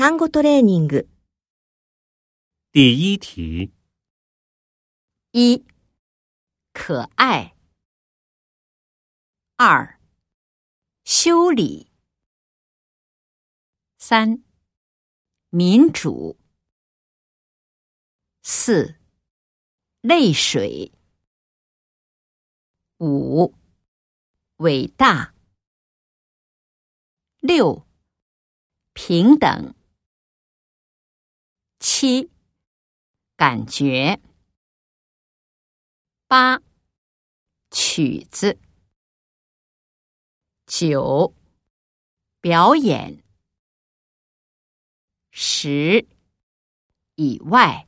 単語トレーニング第一题，一、可爱；二、修理；三、民主；四、泪水；五、伟大；六、平等； 七，感觉。八，曲子。九，表演。十，以外。